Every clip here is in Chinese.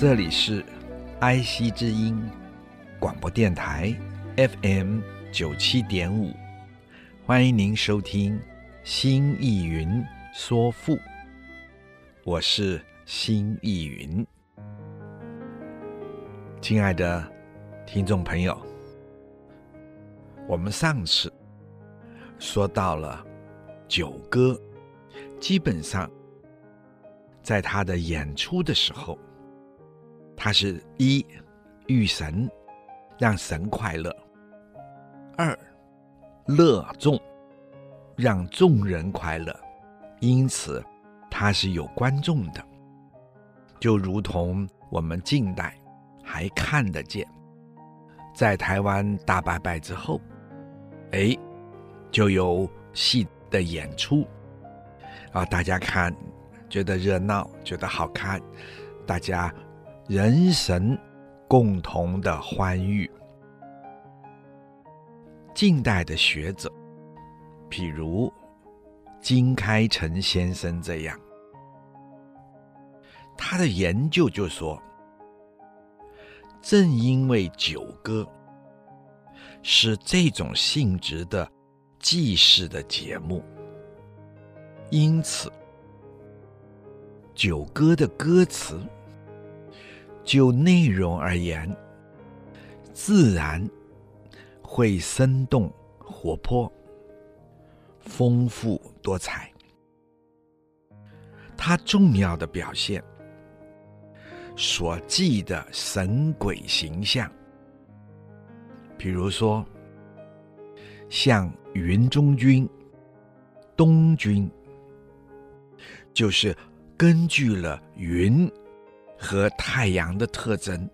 这里是爱惜之音广播电台 FM 九七点五，欢迎您收听《新艺云说赋》，我是新艺云。亲爱的听众朋友，我们上次说到了九歌，基本上在他的演出的时候。他是一遇神，让神快乐；二乐众，让众人快乐。因此，他是有观众的，就如同我们近代还看得见，在台湾大拜拜之后，哎，就有戏的演出啊，大家看觉得热闹，觉得好看，大家。人神共同的欢愉。近代的学者，譬如金开成先生这样，他的研究就说，正因为九歌是这种性质的祭祀的节目，因此九歌的歌词。就内容而言，自然会生动活泼、丰富多彩。它重要的表现所记的神鬼形象，比如说像云中君、东君，就是根据了云。和太阳的特征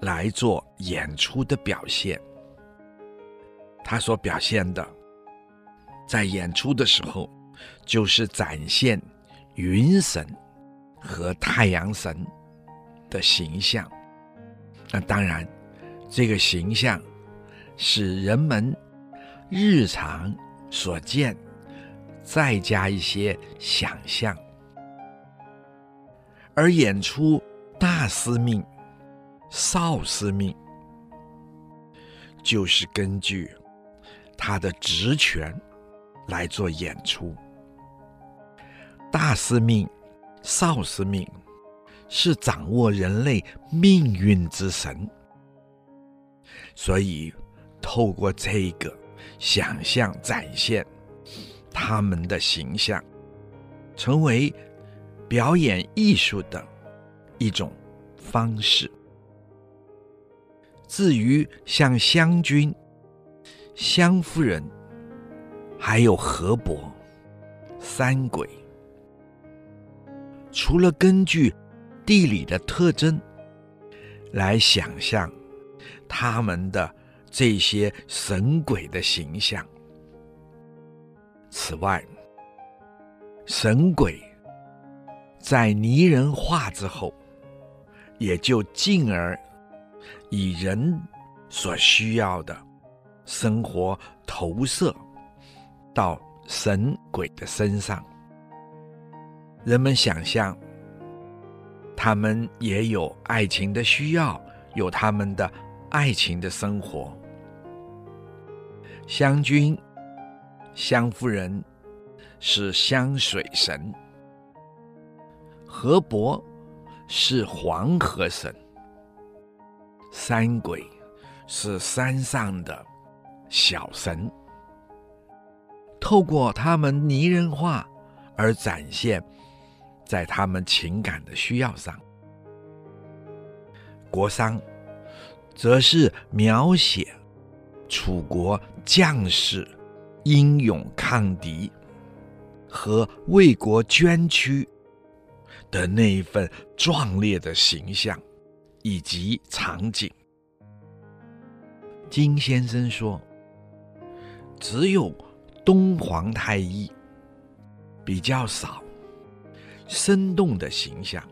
来做演出的表现，他所表现的，在演出的时候，就是展现云神和太阳神的形象。那当然，这个形象是人们日常所见，再加一些想象。而演出大司命、少司命，就是根据他的职权来做演出。大司命、少司命是掌握人类命运之神，所以透过这个想象展现他们的形象，成为。表演艺术的一种方式。至于像湘君、湘夫人，还有河伯、三鬼，除了根据地理的特征来想象他们的这些神鬼的形象，此外，神鬼。在拟人化之后，也就进而以人所需要的生活投射到神鬼的身上。人们想象，他们也有爱情的需要，有他们的爱情的生活。湘君、湘夫人是湘水神。河伯是黄河神，三鬼是山上的小神。透过他们拟人化而展现在他们情感的需要上。国殇则是描写楚国将士英勇抗敌和为国捐躯的那一份壮烈的形象以及场景。金先生说：“只有东皇太一比较少生动的形象。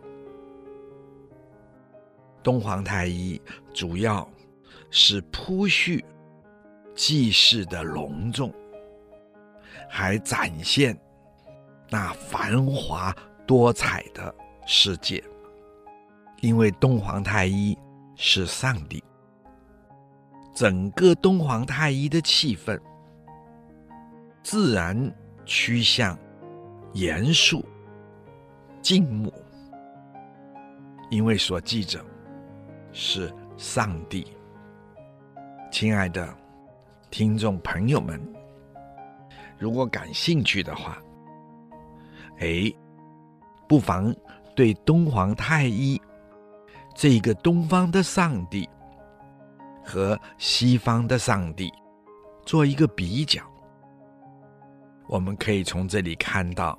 东皇太一主要是铺叙记事的隆重，还展现那繁华多彩的世界，因为东皇太一是上帝。”整个东皇太一的气氛，自然趋向严肃、静穆，因为所记着是上帝。亲爱的听众朋友们，如果感兴趣的话，哎，不妨对东皇太一这个东方的上帝。和西方的上帝做一个比较，我们可以从这里看到，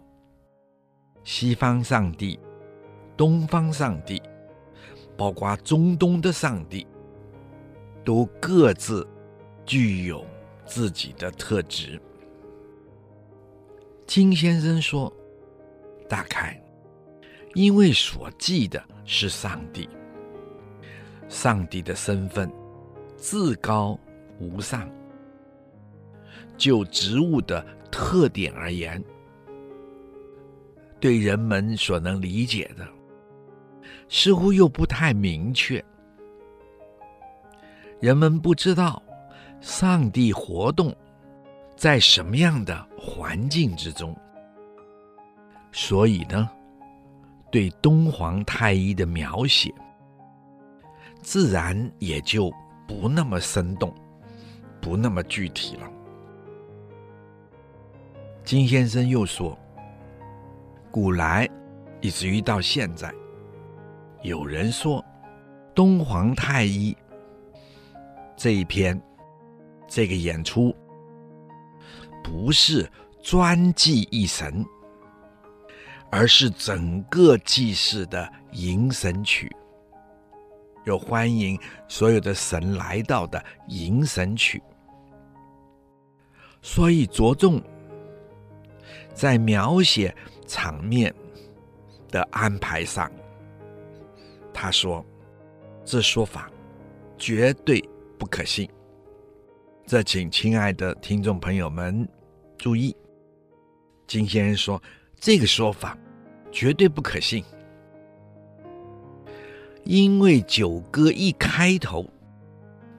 西方上帝、东方上帝，包括中东的上帝，都各自具有自己的特质。金先生说，大概因为所记的是上帝，上帝的身份。至高无上。就植物的特点而言，对人们所能理解的，似乎又不太明确。人们不知道上帝活动在什么样的环境之中，所以呢，对东皇太一的描写，自然也就。不那么生动，不那么具体了。金先生又说，古来以至于到现在，有人说东皇太一这一篇这个演出不是专记一神，而是整个祭祀的迎神曲。有欢迎所有的神来到的迎神曲，所以着重在描写场面的安排上。他说：“这说法绝对不可信。”这，请亲爱的听众朋友们注意，金先生说这个说法绝对不可信。因为九歌一开头，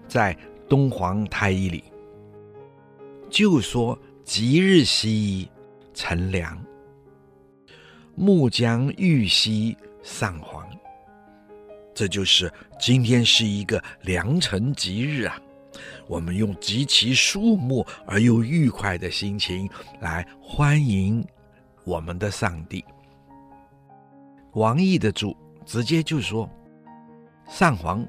在东皇太一里就说“吉日兮辰良，暮将欲兮上皇”，这就是今天是一个良辰吉日啊！我们用极其肃穆而又愉快的心情来欢迎我们的上帝。王毅的注直接就说。上皇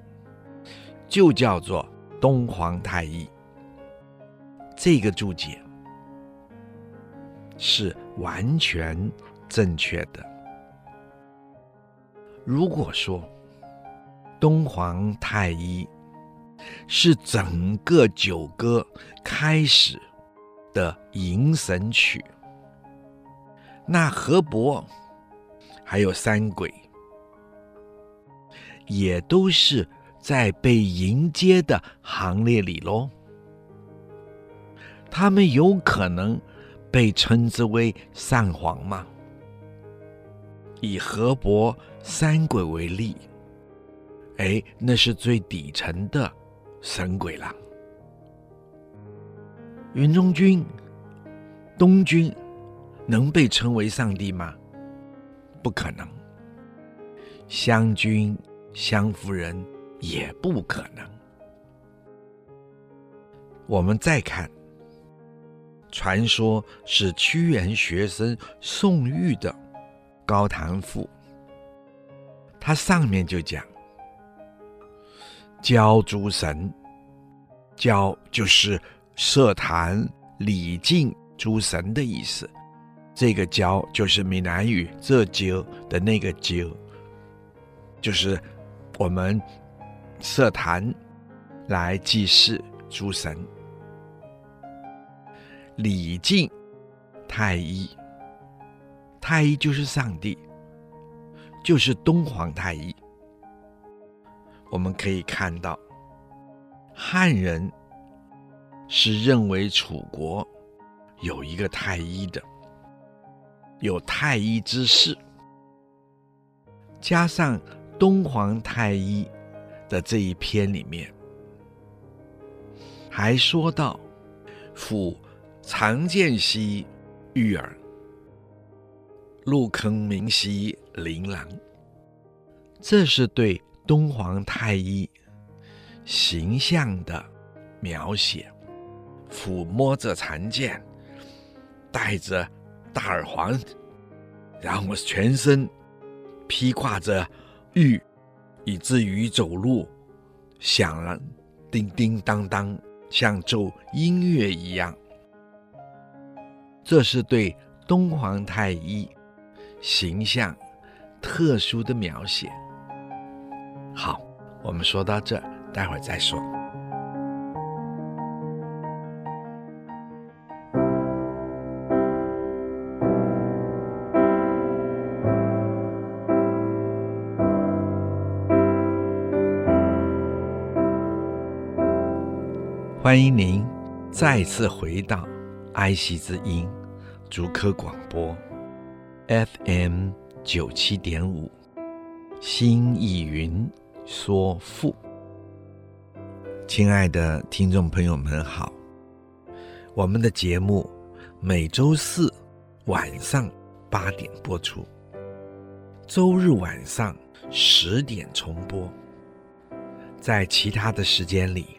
就叫做东皇太一，这个注解是完全正确的。如果说东皇太一是整个九歌开始的迎神曲，那河伯还有三鬼。也都是在被迎接的行列里喽。他们有可能被称之为上皇吗？以河伯三鬼为例，哎，那是最底层的神鬼了。云中君、东君能被称为上帝吗？不可能。湘君。湘夫人也不可能。我们再看，传说是屈原学生宋玉的《高谈赋》，它上面就讲：“郊诸神，郊就是设坛礼敬诸神的意思，这个醮就是闽南语“这醮”的那个醮，就是我们设坛来祭祀诸神。礼敬太医，太医就是上帝，就是东皇太一。我们可以看到，汉人是认为楚国有一个太医的。有太医之事，加上东皇太一的这一篇里面，还说到“夫常见兮玉耳，入坑明兮琳琅”，这是对东皇太一形象的描写。抚摸着长剑，带着。大耳环，然后我全身披挂着玉，以至于走路响了叮叮当当，像奏音乐一样。这是对东皇太一形象特殊的描写。好，我们说到这，待会儿再说。欢迎您再次回到爱惜之音竹科广播 FM 九七点五，新意云说赋。亲爱的听众朋友们好，我们的节目每周四晚上八点播出，周日晚上十点重播，在其他的时间里。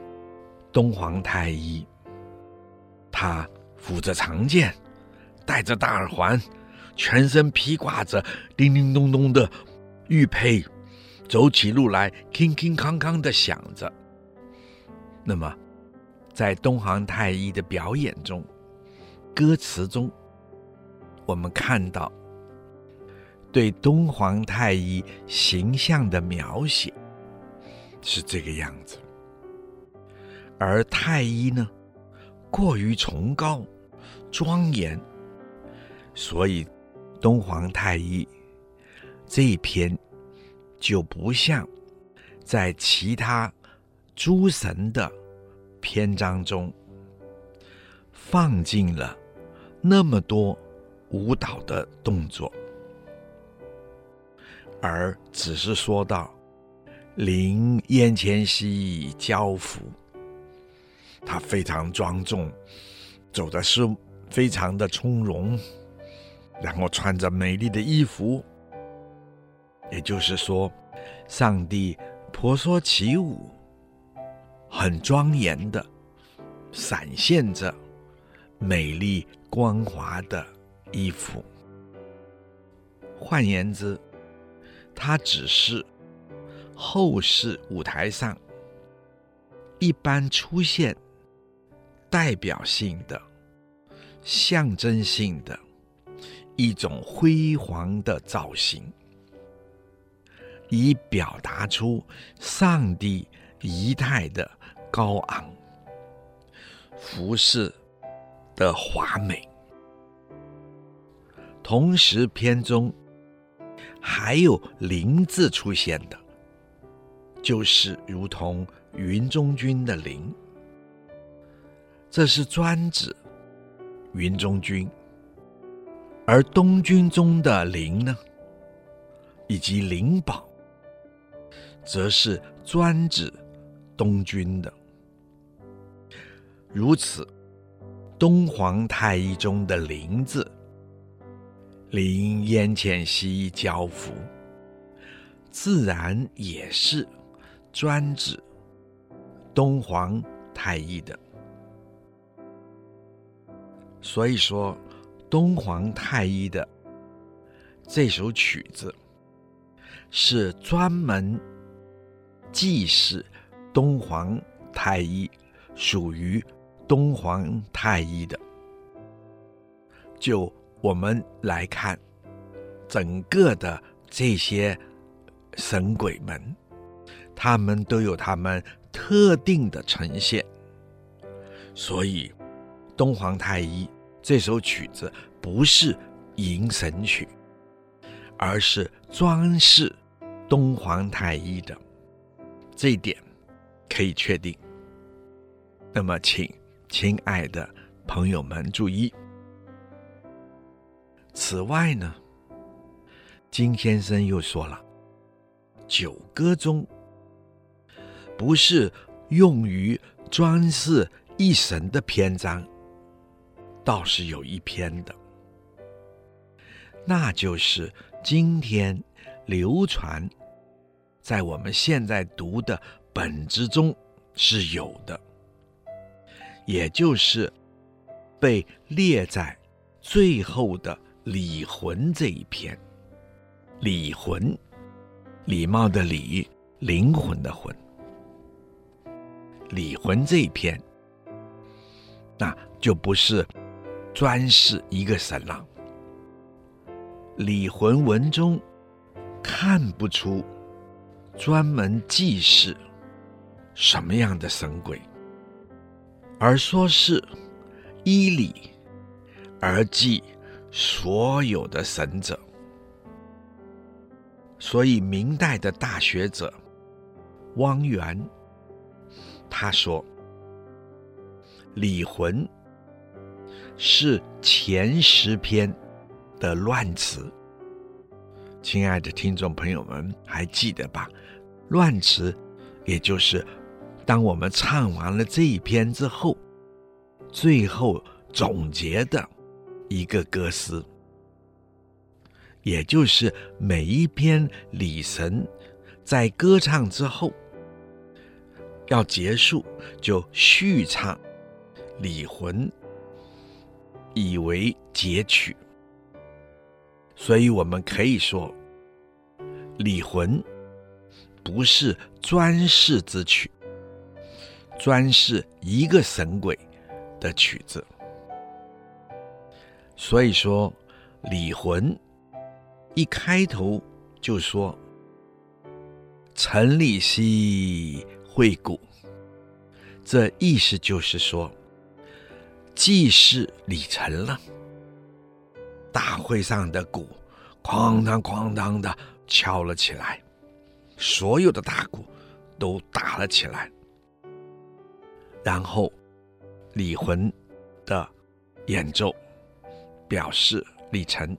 东皇太一，他抚着长剑，戴着大耳环，全身披挂着叮叮咚咚的玉佩，走起路来铿铿锵锵的响着。那么，在东皇太一的表演中，歌词中，我们看到对东皇太一形象的描写是这个样子。而太一呢，过于崇高、庄严，所以东皇太一这一篇就不像在其他诸神的篇章中放进了那么多舞蹈的动作，而只是说到“临燕迁兮交付”。他非常庄重，走的是非常的从容，然后穿着美丽的衣服，也就是说，上帝婆娑起舞，很庄严的闪现着美丽光滑的衣服。换言之，他只是后世舞台上一般出现。代表性的、象征性的一种辉煌的造型，以表达出上帝仪态的高昂、服饰的华美。同时篇中还有“灵”字出现的，就是如同云中君的“灵”，这是专指云中君；而东君中的“灵”呢，以及灵宝，则是专指东君的。如此，东皇太一中的“灵”字。临烟前溪交付，自然也是专指东皇太一的。所以说，东皇太一的这首曲子是专门记事东皇太一，属于东皇太一的。就。我们来看整个的这些神鬼们，他们都有他们特定的呈现。所以，东皇太一这首曲子不是迎神曲，而是装饰东皇太一的，这一点可以确定。那么，请亲爱的朋友们注意。此外呢，金先生又说了，九歌中不是用于装饰一神的篇章，倒是有一篇的，那就是今天流传在我们现在读的本子中是有的，也就是被列在最后的。礼魂这一篇，礼魂，礼貌的礼，灵魂的魂。礼魂这一篇，那就不是专是一个神了。李魂文中看不出专门记事什么样的神鬼，而说是依礼而记。所有的神者，所以明代的大学者汪源他说：“李魂是前十篇的乱词。”亲爱的听众朋友们，还记得吧？乱词，也就是当我们唱完了这一篇之后，最后总结的。一个歌诗，也就是每一篇礼神在歌唱之后要结束，就续唱礼魂，以为截取。所以我们可以说，礼魂不是专事之曲，专事一个神鬼的曲子。所以说，礼魂一开头就说“陈礼兮会鼓”，这意思就是说，祭祀礼成了，大会上的鼓哐当哐当的敲了起来，所有的大鼓都打了起来，然后李魂的演奏。表示礼成，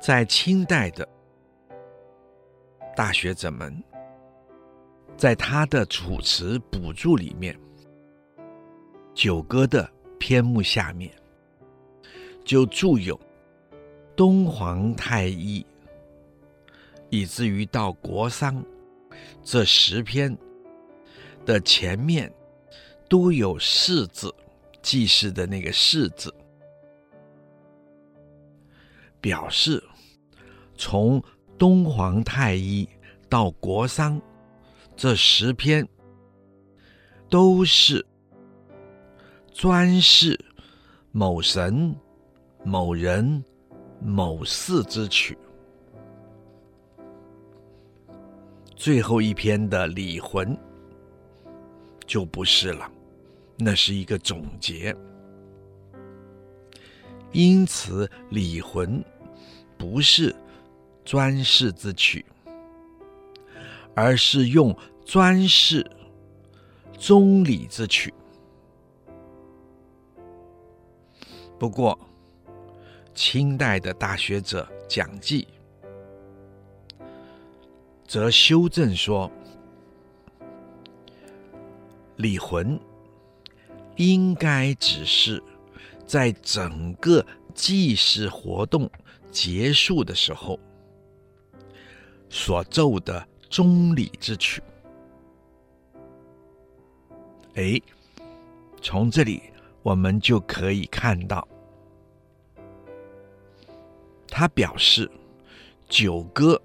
在清代的大学者们，在他的《楚辞补注》里面，九歌的篇目下面就注有东皇太一，以至于到国殇这十篇的前面都有“世”字，记事的那个“世”字。表示，从东皇太一到国殇这十篇，都是专事某神、某人、某事之曲。最后一篇的礼魂就不是了，那是一个总结。因此礼魂不是专事之曲，而是用专事中礼之曲。不过，清代的大学者蒋济则修正说，礼魂应该只是在整个祭祀活动结束的时候所奏的终礼之曲。哎，从这里我们就可以看到，他表示九歌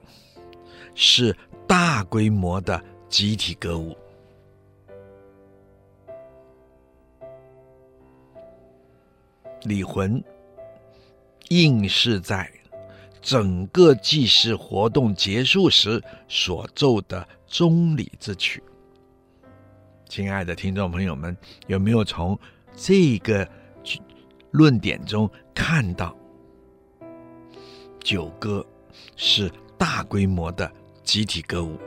是大规模的集体歌舞。礼魂应是在整个祭祀活动结束时所奏的钟礼之曲。亲爱的听众朋友们，有没有从这个论点中看到九歌是大规模的集体歌舞，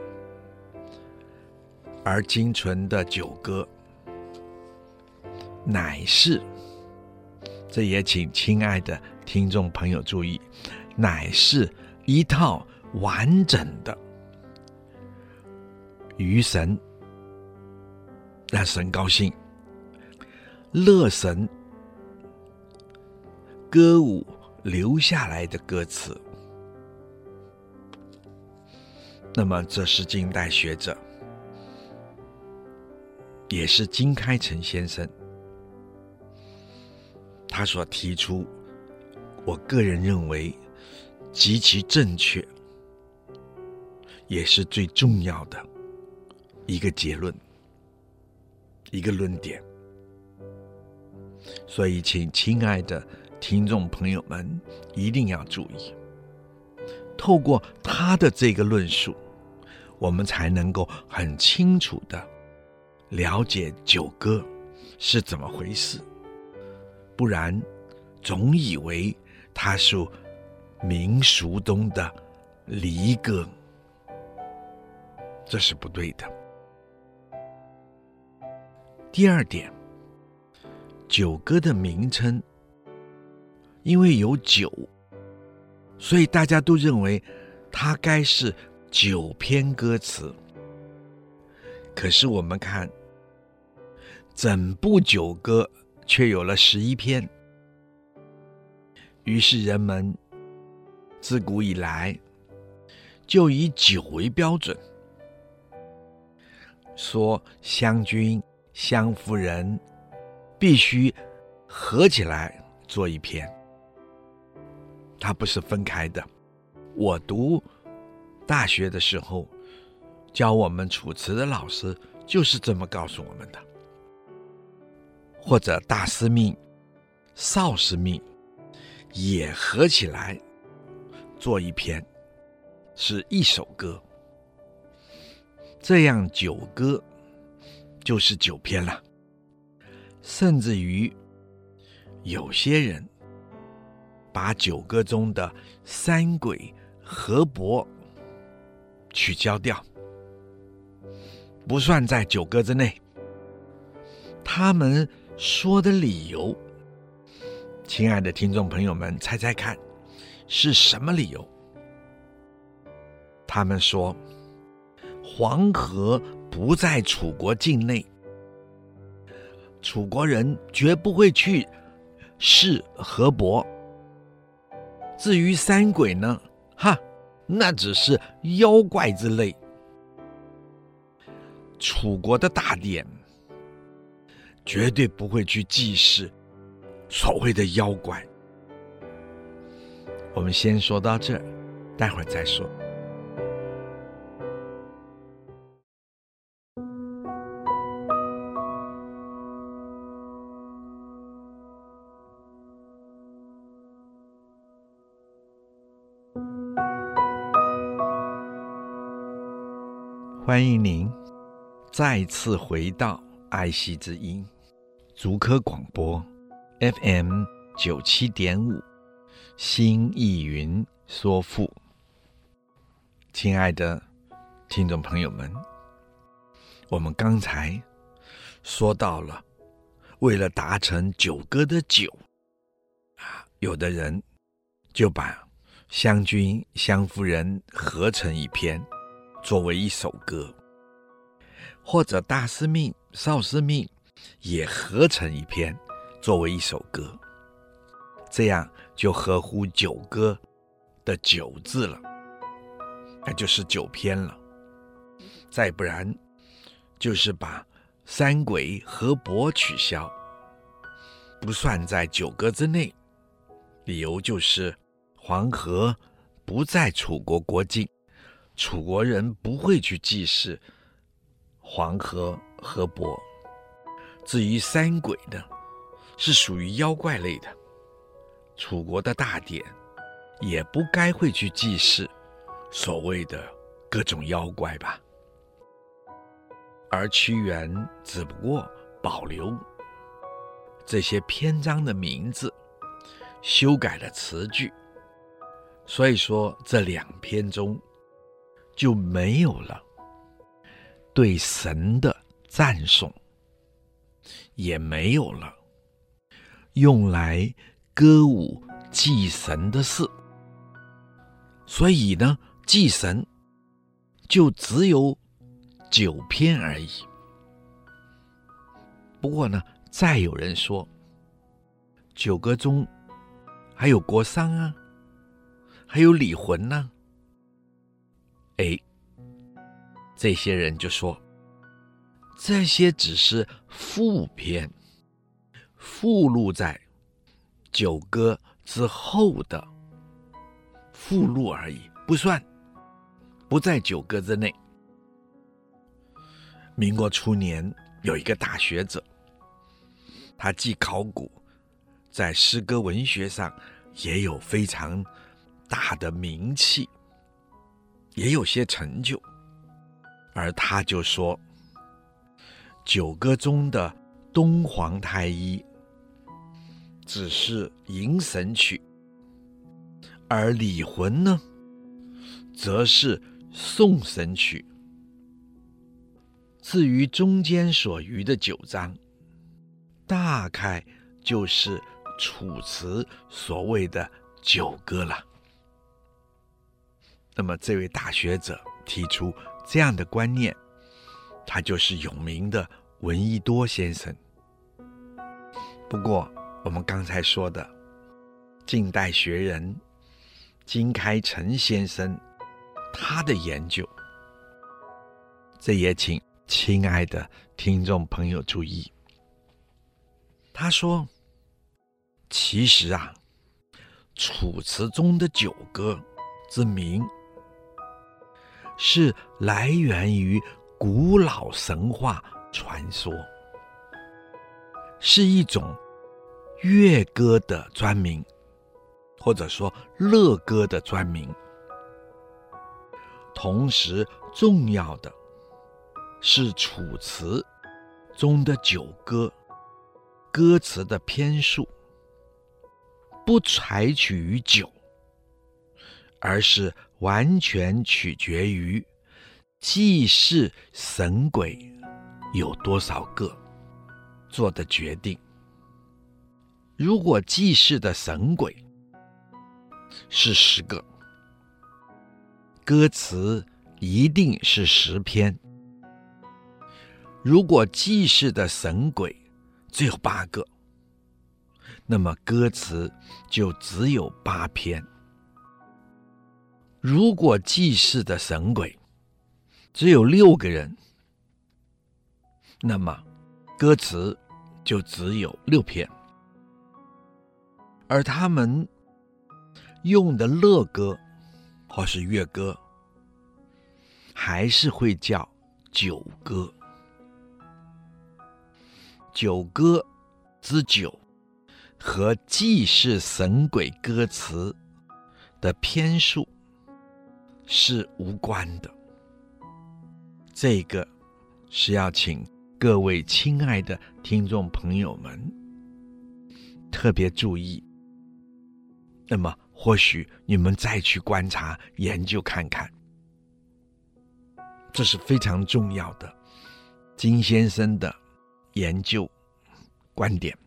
而今存的九歌乃是？这也请亲爱的听众朋友注意，乃是一套完整的娱神，让神高兴，乐神歌舞留下来的歌词。那么，这是近代学者，也是金开成先生。他所提出，我个人认为极其正确，也是最重要的一个结论，一个论点。所以，请亲爱的听众朋友们一定要注意，透过他的这个论述，我们才能够很清楚的了解九歌是怎么回事。不然，总以为它是民俗中的离歌，这是不对的。第二点，九歌的名称，因为有九，所以大家都认为它该是九篇歌词。可是我们看整部九歌。却有了十一篇，于是人们自古以来就以九为标准，说湘君、湘夫人必须合起来做一篇，它不是分开的。我读大学的时候，教我们楚辞的老师就是这么告诉我们的。或者大司命、少司命也合起来做一篇，是一首歌。这样九歌就是九篇了。甚至于有些人把九歌中的三鬼、河伯取消掉，不算在九歌之内。他们。说的理由，亲爱的听众朋友们，猜猜看，是什么理由？他们说，黄河不在楚国境内，楚国人绝不会去试河伯。至于三鬼呢？哈，那只是妖怪之类。楚国的大典。绝对不会去祭祀所谓的妖怪。我们先说到这，待会儿再说。欢迎您再次回到爱惜之音。竹科广播，FM 九七点五，新意云说赋。亲爱的听众朋友们，我们刚才说到了，为了达成九歌的九啊，有的人就把湘君、湘夫人合成一篇，作为一首歌，或者大司命、少司命也合成一篇，作为一首歌，这样就合乎九歌的九字了。那就是九篇了，再不然，就是把三鬼河伯取消，不算在九歌之内。理由就是黄河不在楚国国境，楚国人不会去祭祀黄河河伯。至于三鬼的，是属于妖怪类的，楚国的大典也不该会去祭祀。所谓的各种妖怪吧，而屈原只不过保留这些篇章的名字，修改了词句，所以说这两篇中就没有了对神的赞颂，也没有了用来歌舞祭神的事，所以呢。祭神就只有九篇而已。不过呢，再有人说，九歌中还有国丧啊，还有礼魂呢。哎，这些人就说，这些只是附篇，附录在九歌之后的附录而已，不算。不在九歌之内。民国初年有一个大学者，他既考古，在诗歌文学上也有非常大的名气，也有些成就，而他就说，九歌中的东皇太一只是迎神曲，而礼魂呢，则是。送神曲。至于中间所余的九章，大概就是楚辞所谓的九歌了。那么，这位大学者提出这样的观念，他就是有名的闻一多先生。不过，我们刚才说的近代学人金开成先生。他的研究，这也请亲爱的听众朋友注意。他说：“其实啊，楚辞中的九歌之名，是来源于古老神话传说，是一种乐歌的专名，或者说乐歌的专名。”同时，重要的是楚辞中的九歌，歌词的篇数不采取于九，而是完全取决于祭祀神鬼有多少个做的决定。如果祭祀的神鬼是十个。歌词一定是十篇。如果祭祀的神鬼只有八个，那么歌词就只有八篇。如果祭祀的神鬼只有六个人，那么歌词就只有六篇。而他们用的乐歌。或是乐歌，还是会叫九歌。九歌之九和祭祀神鬼歌词的篇数是无关的。这个是要请各位亲爱的听众朋友们特别注意那么或许你们再去观察研究看看，这是非常重要的金先生的研究观点。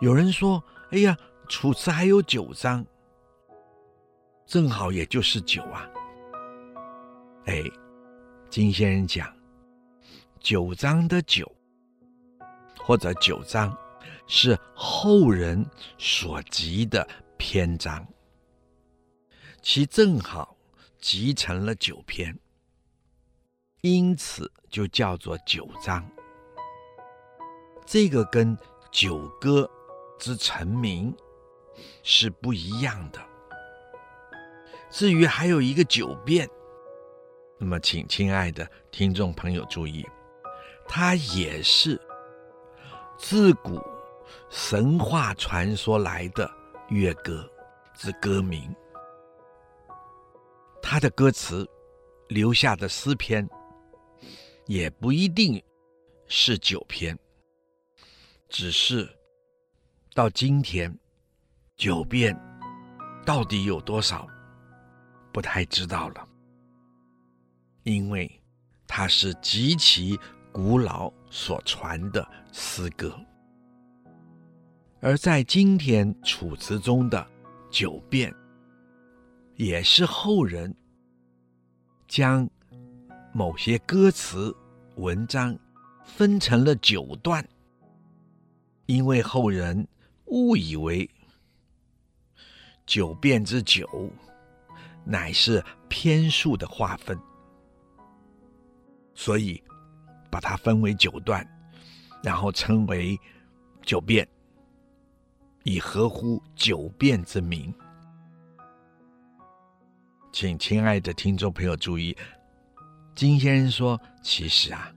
有人说：“哎呀，楚辞还有九章，正好也就是九啊。”哎，金先生讲，九章的九，或者九章，是后人所集的篇章，其正好集成了九篇，因此就叫做九章。这个跟九歌之成名是不一样的。至于还有一个九变。那么，请亲爱的听众朋友注意，它也是自古神话传说来的乐歌之歌名。它的歌词留下的诗篇也不一定是九篇，只是到今天九变到底有多少，不太知道了。因为它是极其古老所传的诗歌，而在今天楚辞中的九变，也是后人将某些歌词文章分成了九段，因为后人误以为九变之九乃是篇数的划分。所以，把它分为九段，然后称为九变，以合乎九变之名。请亲爱的听众朋友注意，金先生说：“其实啊，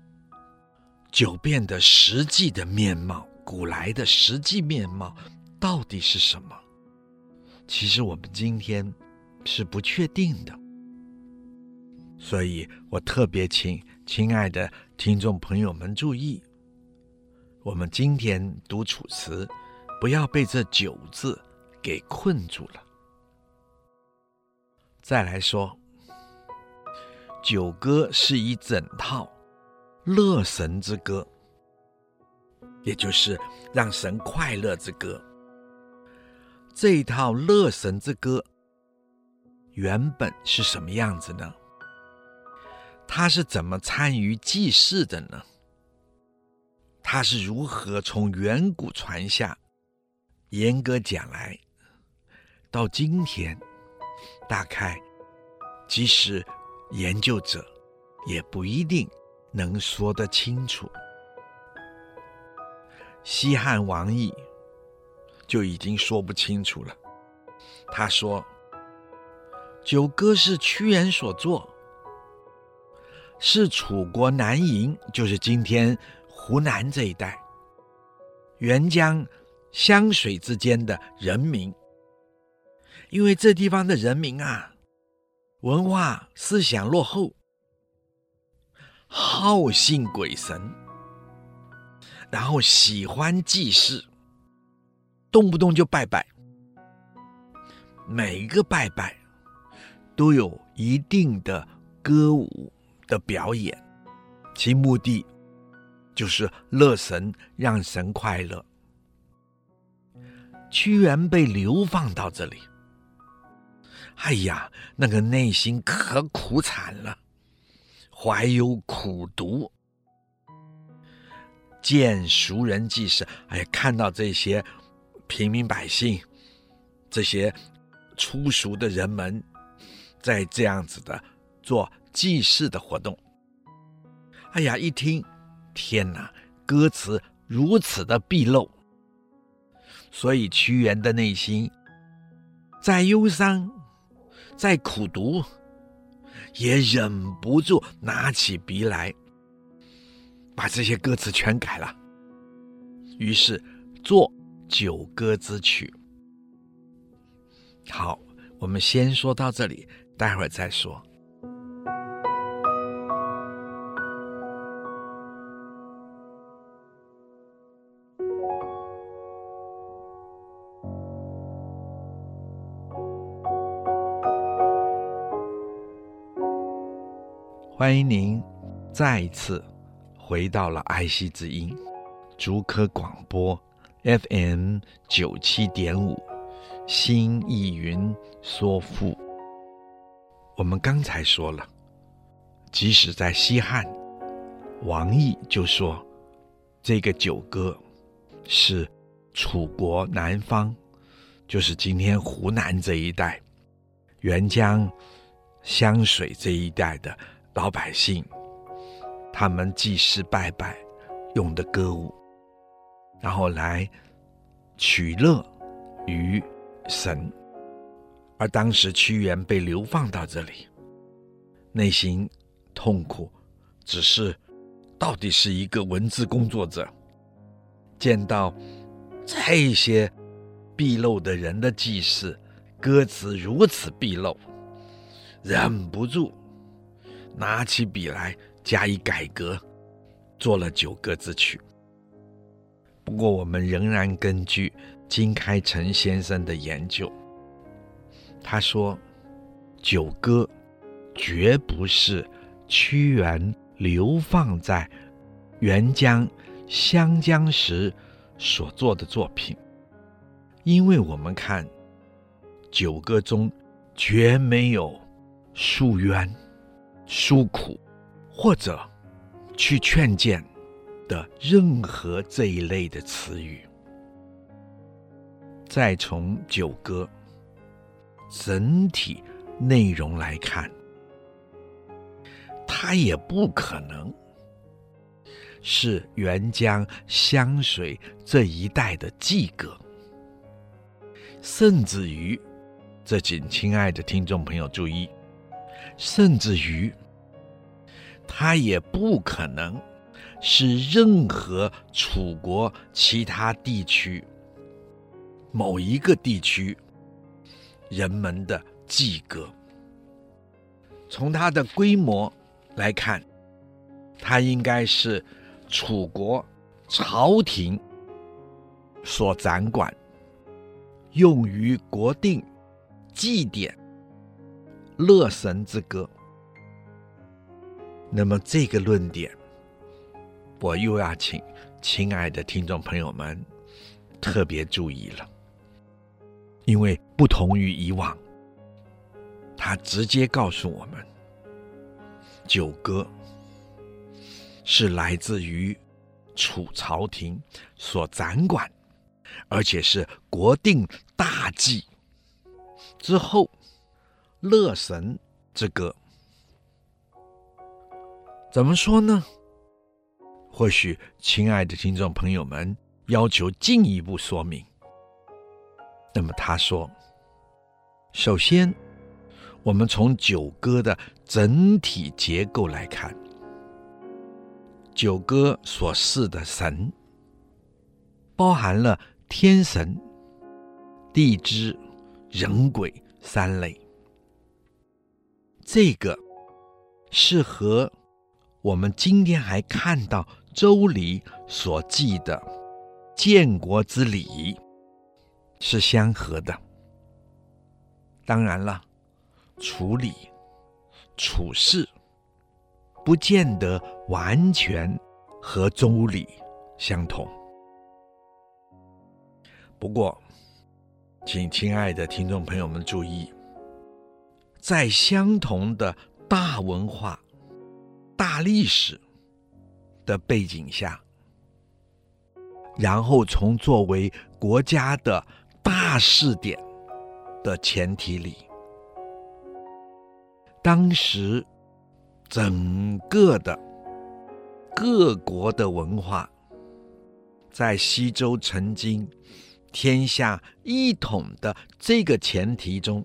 九变的实际的面貌，古来的实际面貌到底是什么？其实我们今天是不确定的。所以我特别请。”亲爱的听众朋友们，注意，我们今天读楚辞，不要被这九字给困住了。再来说，九歌是一整套乐神之歌，也就是让神快乐之歌。这一套乐神之歌原本是什么样子呢？他是怎么参与祭祀的呢？他是如何从远古传下？严格讲来，到今天，大概即使研究者也不一定能说得清楚。西汉王毅就已经说不清楚了。他说：“九歌是屈原所作。”是楚国南营，就是今天湖南这一带，沅江湘水之间的人民。因为这地方的人民啊，文化思想落后，好信鬼神，然后喜欢祭祀，动不动就拜拜。每一个拜拜都有一定的歌舞。的表演，其目的就是乐神，让神快乐。屈原被流放到这里，哎呀，那个内心可苦惨了，怀有苦毒，见熟人即是，哎呀，看到这些平民百姓，这些粗俗的人们，在这样子的做。祭祀的活动，哎呀，一听，天哪，歌词如此的毕露，所以屈原的内心再忧伤，再苦读，也忍不住拿起笔来，把这些歌词全改了，于是作九歌之曲。好，我们先说到这里，待会儿再说。欢迎您再一次回到了爱惜之音竹科广播 fm 九七点五新意云说富我们刚才说了，即使在西汉，王逸就说这个九歌是楚国南方，就是今天湖南这一带，沅江湘水这一带的。老百姓，他们祭祀拜拜用的歌舞，然后来取乐于神。而当时屈原被流放到这里，内心痛苦，只是到底是一个文字工作者，见到这些鄙陋的人的记事，歌词如此鄙陋，忍不住。拿起笔来加以改革，做了《九歌之曲》。不过，我们仍然根据金开成先生的研究，他说，《九歌》绝不是屈原流放在沅江、湘江时所做的作品，因为我们看《九歌》中绝没有诉冤。诉苦，或者去劝谏的任何这一类的词语。再从九歌整体内容来看，它也不可能是沅江湘水这一带的祭歌，甚至于，这请亲爱的听众朋友注意。甚至于，它也不可能是任何楚国其他地区某一个地区人们的祭歌。从它的规模来看，它应该是楚国朝廷所掌管，用于国定祭典。乐神之歌。那么这个论点，我又要请亲爱的听众朋友们特别注意了，因为不同于以往，他直接告诉我们，九歌是来自于楚朝廷所掌管，而且是国定大祭之后。乐神之歌，怎么说呢？或许亲爱的听众朋友们要求进一步说明。那么他说，首先，我们从九歌的整体结构来看，九歌所祀的神，包含了天神、地支、人鬼三类。这个是和我们今天还看到《周礼》所记的建国之礼是相合的。当然了，处理处事不见得完全和《周礼》相同。不过，请亲爱的听众朋友们注意。在相同的大文化、大历史的背景下，然后从作为国家的大试点的前提里，当时整个的各国的文化，在西周曾经天下一统的这个前提中。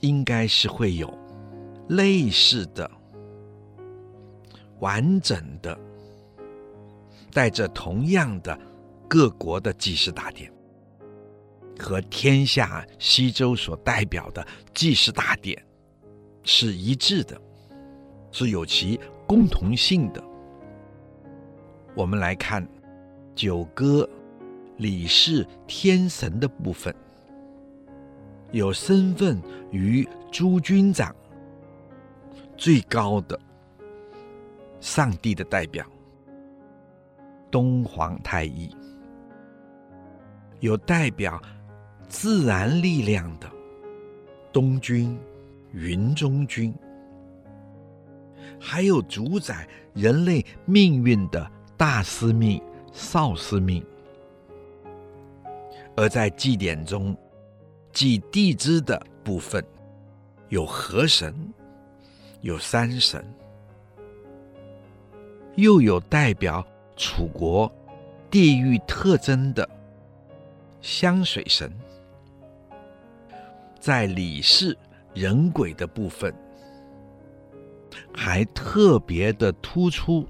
应该是会有类似的、完整的，带着同样的各国的祭祀大典，和天下西周所代表的祭祀大典是一致的，是有其共同性的。我们来看九歌礼祀天神的部分。有身份于诸军长、最高的上帝的代表，东皇太一；有代表自然力量的东君、云中君；还有主宰人类命运的大司命、少司命。而在祭典中，祭地支的部分，有河神，有山神，又有代表楚国地域特征的香水神。在理事人鬼的部分，还特别的突出，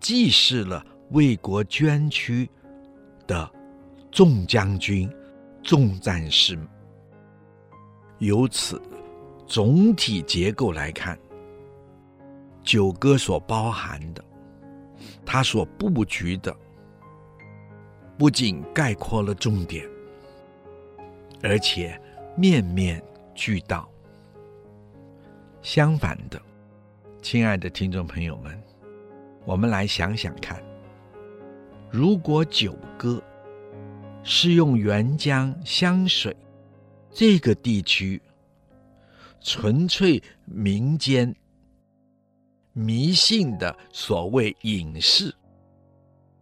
祭祀了为国捐躯的。众将军、众战士，由此总体结构来看，九歌所包含的，它所布局的，不仅概括了重点，而且面面俱到。相反的，亲爱的听众朋友们，我们来想想看，如果九歌，是用沅江湘水这个地区纯粹民间迷信的所谓隐士，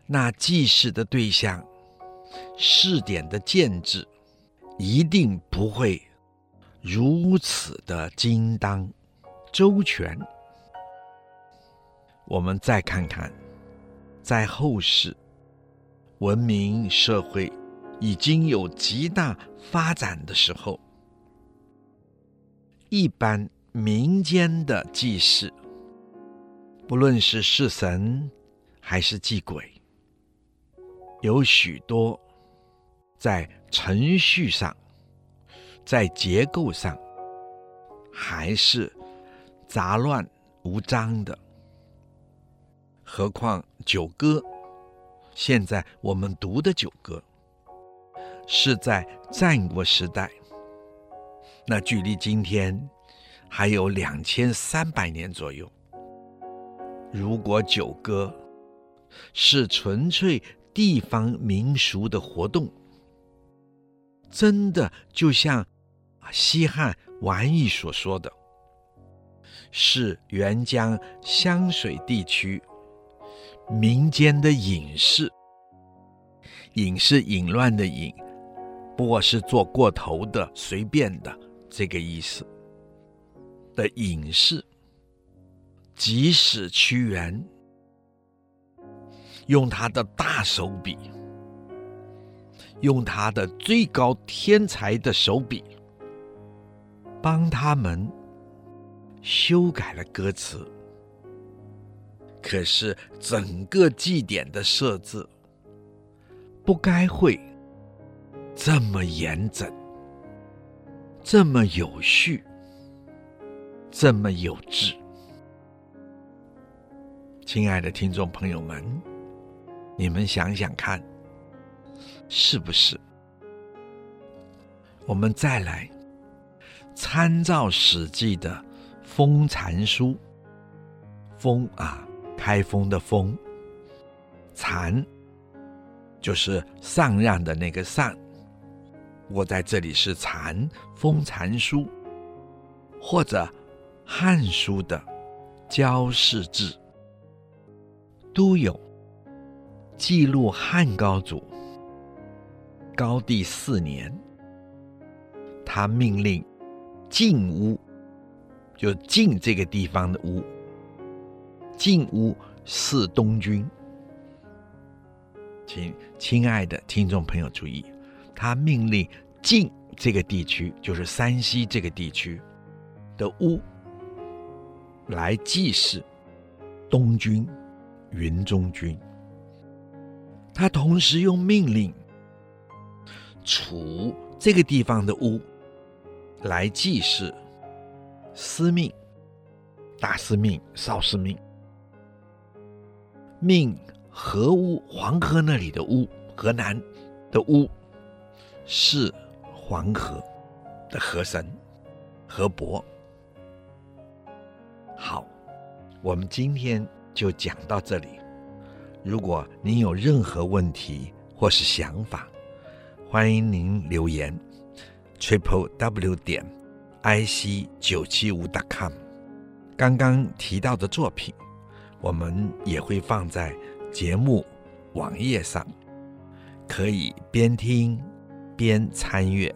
那祭祀的对象、试点的建制，一定不会如此的精当周全。我们再看看，在后世文明社会。已经有极大发展的时候，一般民间的祭祀，不论是祀神还是祭鬼，有许多在程序上、在结构上还是杂乱无章的。何况九歌，现在我们读的九歌。是在战国时代，那距离今天还有两千三百年左右。如果九歌是纯粹地方民俗的活动，真的就像西汉王逸所说的，是沅江湘水地区民间的隐士，隐是淫乱的隐。不过是做过头的、随便的这个意思的隐士，即使屈原用他的大手笔，用他的最高天才的手笔，帮他们修改了歌词，可是整个祭典的设置不该会。这么严整，这么有序，这么有致，亲爱的听众朋友们，你们想想看，是不是？我们再来参照《史记》的《封禅书》，封啊，开封的封，禅就是禅让的那个禅。我在这里是禅《封禅书》，或者《汉书》的《交世志》，都有记录汉高祖高帝四年，他命令晋屋，就晋这个地方的屋，晋乌祀东君。请亲爱的听众朋友注意。他命令晋这个地区，就是山西这个地区的乌，来祭祀东君、云中君。他同时用命令楚这个地方的乌，来祭祀司命、大司命、少司命。命河乌，黄河那里的乌，河南的乌。是黄河的河神河伯，好，我们今天就讲到这里。如果您有任何问题或是想法，欢迎您留言。triple w 点 i c 九七五 dot com。刚刚提到的作品，我们也会放在节目网页上，可以边听边参阅。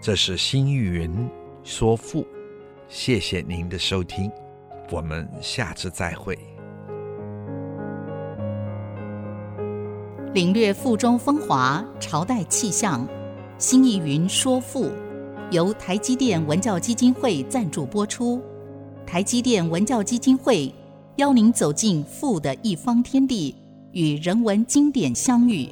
这是星云说赋，谢谢您的收听，我们下次再会。领略赋中风华，朝代气象。新义云说赋，由台积电文教基金会赞助播出。台积电文教基金会邀您走进赋的一方天地，与人文经典相遇。